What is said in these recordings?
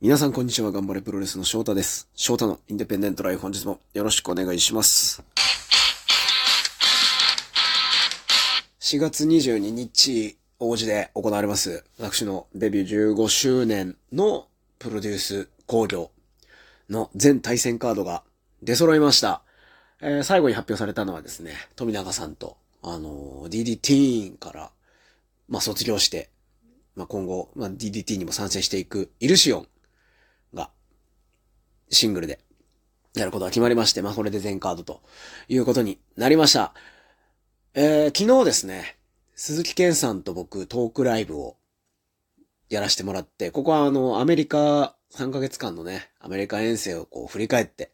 皆さんこんにちは。頑張れプロレスの翔太です。翔太のインデペンデントライフ本日もよろしくお願いします。4月22日、王子で行われます。私のデビュー15周年のプロデュース工業の全対戦カードが出揃いました。えー最後に発表されたのはですね、富永さんと、あのー DDT から、まあ、卒業して、まあ、今後、まあ、DDT にも参戦していくイルシオン、シングルで、やることが決まりまして、まあ、これで全カードということになりました。えー、昨日ですね、鈴木健さんと僕、トークライブをやらせてもらって、ここはあの、アメリカ3ヶ月間のね、アメリカ遠征をこう振り返って、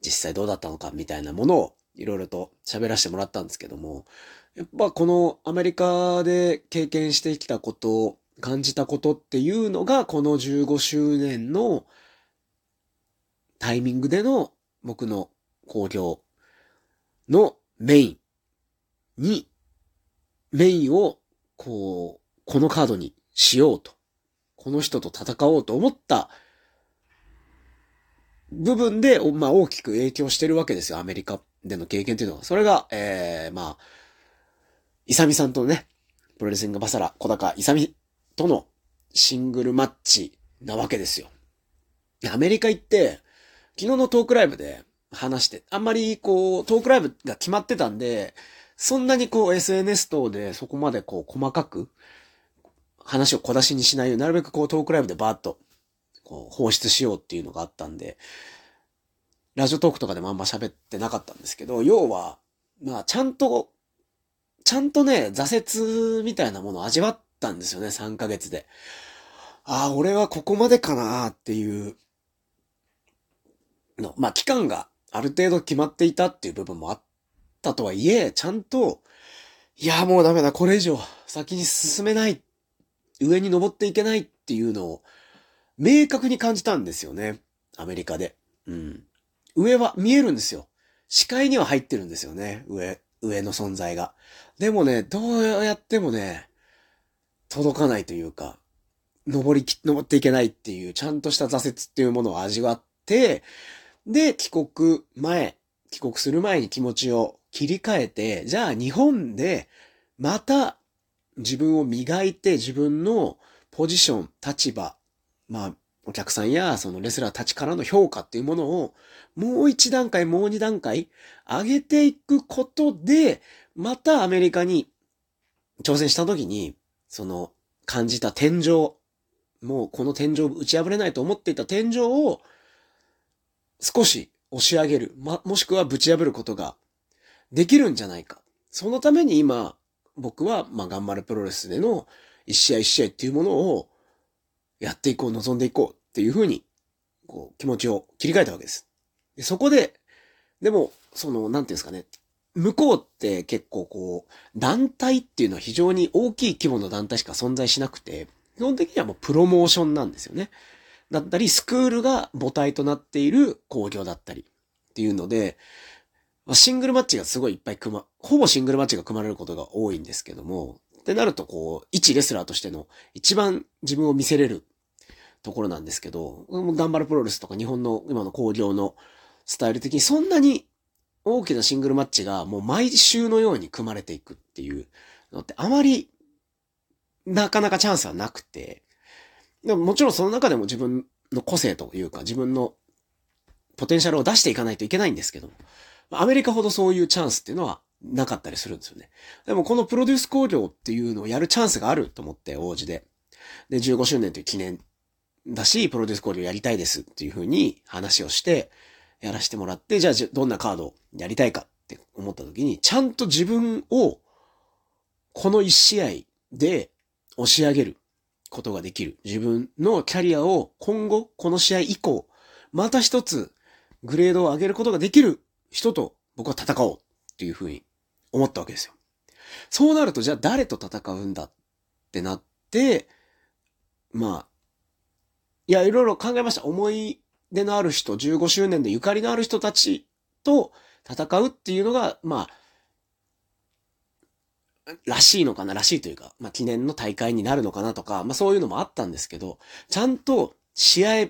実際どうだったのかみたいなものをいろいろと喋らせてもらったんですけども、やっぱこのアメリカで経験してきたことを、感じたことっていうのが、この15周年のタイミングでの僕の興行のメインに、メインをこう、このカードにしようと、この人と戦おうと思った部分で、まあ大きく影響してるわけですよ、アメリカでの経験っていうのは。それが、えー、まあ、イサミさんとね、プロレスリングバサラ、小高イサミとのシングルマッチなわけですよ。アメリカ行って、昨日のトークライブで話して、あんまりこう、トークライブが決まってたんで、そんなにこう SNS 等でそこまでこう細かく話を小出しにしないように、なるべくこうトークライブでバーッとこう放出しようっていうのがあったんで、ラジオトークとかでもあんま喋ってなかったんですけど、要は、まあちゃんと、ちゃんとね、挫折みたいなものを味わったんですよね、3ヶ月で。ああ、俺はここまでかなっていうの。まあ期間がある程度決まっていたっていう部分もあったとはいえ、ちゃんと、いや、もうダメだ、これ以上先に進めない、上に登っていけないっていうのを、明確に感じたんですよね。アメリカで。うん。上は見えるんですよ。視界には入ってるんですよね。上、上の存在が。でもね、どうやってもね、届かないというか、登りき、登っていけないっていう、ちゃんとした挫折っていうものを味わって、で、帰国前、帰国する前に気持ちを切り替えて、じゃあ日本で、また自分を磨いて自分のポジション、立場、まあ、お客さんやそのレスラーたちからの評価っていうものをもう一段階、もう二段階上げていくことで、またアメリカに挑戦した時に、その感じた天井、もうこの天井打ち破れないと思っていた天井を少し押し上げる、ま、もしくはぶち破ることができるんじゃないか。そのために今、僕は、ま、頑張るプロレスでの一試合一試合っていうものをやっていこう、望んでいこうっていうふうに、こう、気持ちを切り替えたわけです。でそこで、でも、その、なんていうんですかね、向こうって結構こう、団体っていうのは非常に大きい規模の団体しか存在しなくて、基本的にはもうプロモーションなんですよね。だったり、スクールが母体となっている工業だったりっていうので、シングルマッチがすごいいっぱい組ま、ほぼシングルマッチが組まれることが多いんですけども、ってなるとこう、一レスラーとしての一番自分を見せれるところなんですけど、頑張るプロレスとか日本の今の工業のスタイル的にそんなに大きなシングルマッチがもう毎週のように組まれていくっていうのってあまりなかなかチャンスはなくて、でももちろんその中でも自分の個性というか自分のポテンシャルを出していかないといけないんですけど、アメリカほどそういうチャンスっていうのはなかったりするんですよね。でもこのプロデュース工業っていうのをやるチャンスがあると思って、王子で。で、15周年という記念だし、プロデュース工業やりたいですっていうふうに話をして、やらせてもらって、じゃあどんなカードをやりたいかって思った時に、ちゃんと自分をこの一試合で押し上げることができる。自分のキャリアを今後、この試合以降、また一つグレードを上げることができる人と僕は戦おうっていうふうに思ったわけですよ。そうなると、じゃあ誰と戦うんだってなって、まあ、いや、いろいろ考えました。思い出のある人、15周年でゆかりのある人たちと戦うっていうのが、まあ、らしいのかな、らしいというか、まあ記念の大会になるのかなとか、まあそういうのもあったんですけど、ちゃんと試合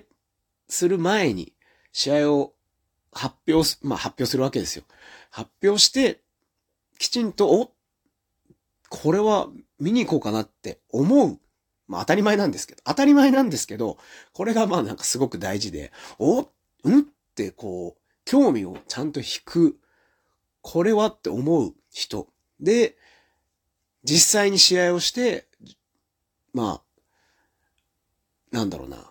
する前に、試合を発表す、まあ発表するわけですよ。発表して、きちんと、おこれは見に行こうかなって思う。まあ当たり前なんですけど、当たり前なんですけど、これがまあなんかすごく大事で、おうんってこう、興味をちゃんと引く。これはって思う人。で、実際に試合をして、まあ、なんだろうな。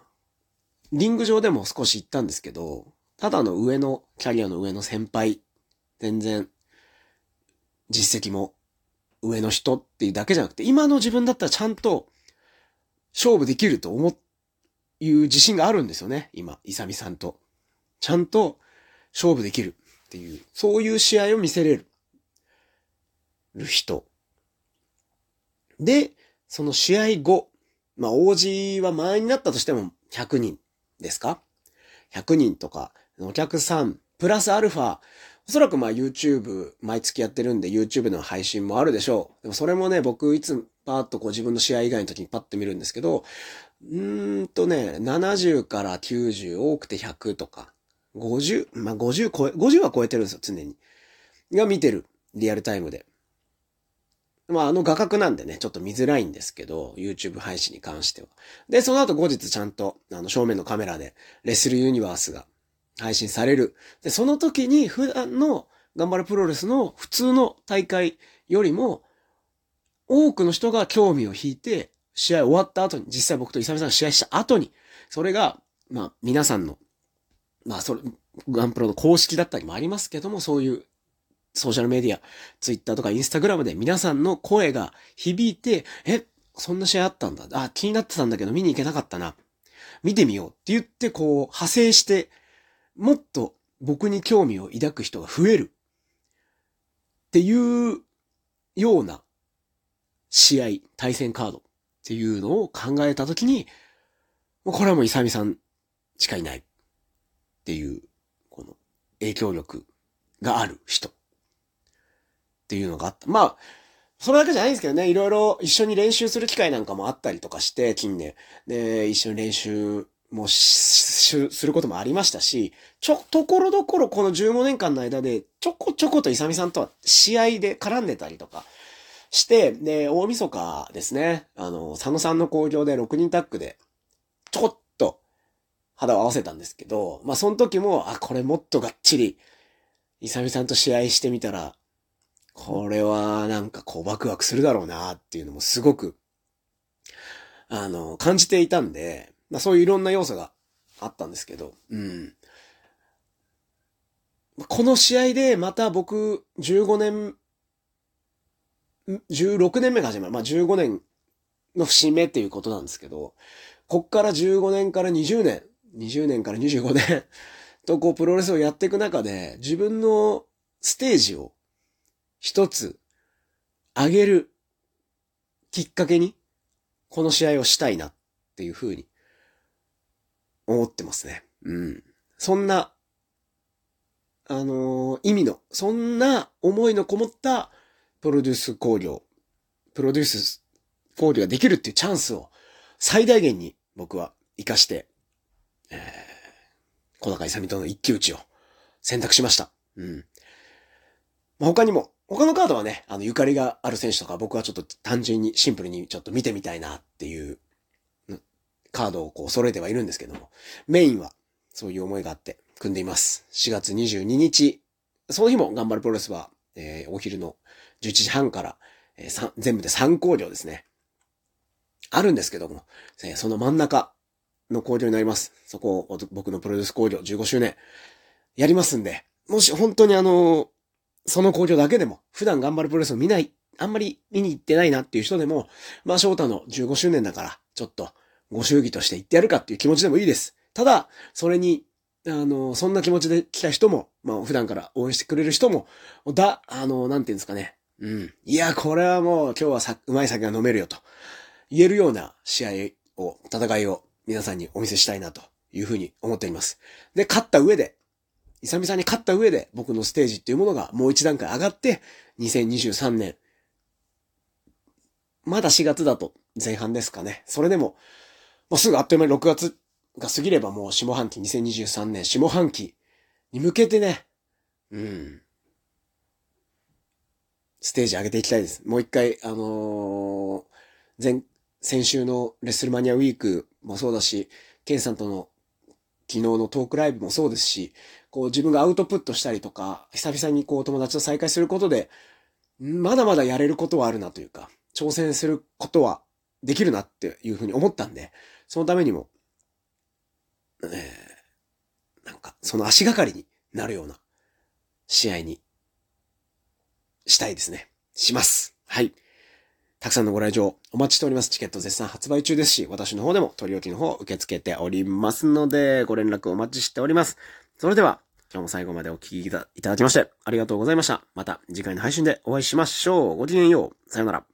リング上でも少し言ったんですけど、ただの上の、キャリアの上の先輩、全然、実績も上の人っていうだけじゃなくて、今の自分だったらちゃんと勝負できると思う、いう自信があるんですよね、今、イサミさんと。ちゃんと勝負できるっていう、そういう試合を見せれ、る人。で、その試合後、まあ、OG は満員になったとしても100人ですか ?100 人とか、お客さん、プラスアルファ、おそらくまあ YouTube 毎月やってるんで YouTube の配信もあるでしょう。でもそれもね、僕いつパーッとこう自分の試合以外の時にパッと見るんですけど、うーんとね、70から90、多くて100とか、50、まあ50超え、50は超えてるんですよ、常に。が見てる。リアルタイムで。まあ、あの画角なんでね、ちょっと見づらいんですけど、YouTube 配信に関しては。で、その後後日ちゃんと、あの、正面のカメラで、レッスルユニバースが配信される。で、その時に普段の頑張るプロレスの普通の大会よりも、多くの人が興味を引いて、試合終わった後に、実際僕とイサミさんが試合した後に、それが、まあ、皆さんの、まあ、それ、ガンプロの公式だったりもありますけども、そういうソーシャルメディア、ツイッターとかインスタグラムで皆さんの声が響いて、え、そんな試合あったんだ。あ、気になってたんだけど見に行けなかったな。見てみようって言って、こう、派生して、もっと僕に興味を抱く人が増える。っていうような試合、対戦カードっていうのを考えたときに、これはもうイサミさんしかいないっていう、この影響力がある人。っていうのがあった。まあ、それだけじゃないんですけどね、いろいろ一緒に練習する機会なんかもあったりとかして、近年。で、一緒に練習もすることもありましたし、ちょ、ところどころこの15年間の間で、ちょこちょことイサミさんとは試合で絡んでたりとかして、で、大晦日ですね、あの、佐野さんの工場で6人タッグで、ちょこっと肌を合わせたんですけど、まあその時も、あ、これもっとがっちり、イサミさんと試合してみたら、これはなんかこうワクワクするだろうなっていうのもすごく、あの、感じていたんで、まあそういういろんな要素があったんですけど、うん。この試合でまた僕15年、16年目が始まる。まあ15年の節目っていうことなんですけど、こっから15年から20年、20年から25年 とこうプロレスをやっていく中で自分のステージを一つ、あげるきっかけに、この試合をしたいなっていうふうに思ってますね。うん。そんな、あのー、意味の、そんな思いのこもったプロデュース工業、プロデュース工業ができるっていうチャンスを最大限に僕は活かして、えー、小高勇との一騎打ちを選択しました。うん。ま、他にも他のカードはね、あの、ゆかりがある選手とか僕はちょっと単純にシンプルにちょっと見てみたいなっていうカードをこう揃えてはいるんですけども、メインはそういう思いがあって組んでいます。4月22日、その日も頑張るプロレスは、えー、お昼の11時半から、えー、全部で3工業ですね。あるんですけども、えー、その真ん中の工業になります。そこを僕のプロデュース工業15周年やりますんで、もし本当にあのその工場だけでも、普段頑張るプロレスを見ない、あんまり見に行ってないなっていう人でも、まあ翔太の15周年だから、ちょっとご祝儀として行ってやるかっていう気持ちでもいいです。ただ、それに、あの、そんな気持ちで来た人も、まあ普段から応援してくれる人も、だ、あの、なんていうんですかね。うん。いや、これはもう今日はさ、うまい酒が飲めるよと。言えるような試合を、戦いを皆さんにお見せしたいなというふうに思っています。で、勝った上で、イサミさんに勝った上で僕のステージっていうものがもう一段階上がって、2023年、まだ4月だと前半ですかね。それでも、もうすぐあっという間に6月が過ぎればもう下半期、2023年下半期に向けてね、うん。ステージ上げていきたいです。もう一回、あのー、前、先週のレッスルマニアウィークもそうだし、ケンさんとの昨日のトークライブもそうですし、こう自分がアウトプットしたりとか、久々にこう友達と再会することで、まだまだやれることはあるなというか、挑戦することはできるなっていうふうに思ったんで、そのためにも、えー、なんか、その足がかりになるような試合にしたいですね。します。はい。たくさんのご来場お待ちしております。チケット絶賛発売中ですし、私の方でも取り置きの方を受け付けておりますので、ご連絡お待ちしております。それでは、今日も最後までお聴きいただきまして、ありがとうございました。また次回の配信でお会いしましょう。ごきげんよう。さよなら。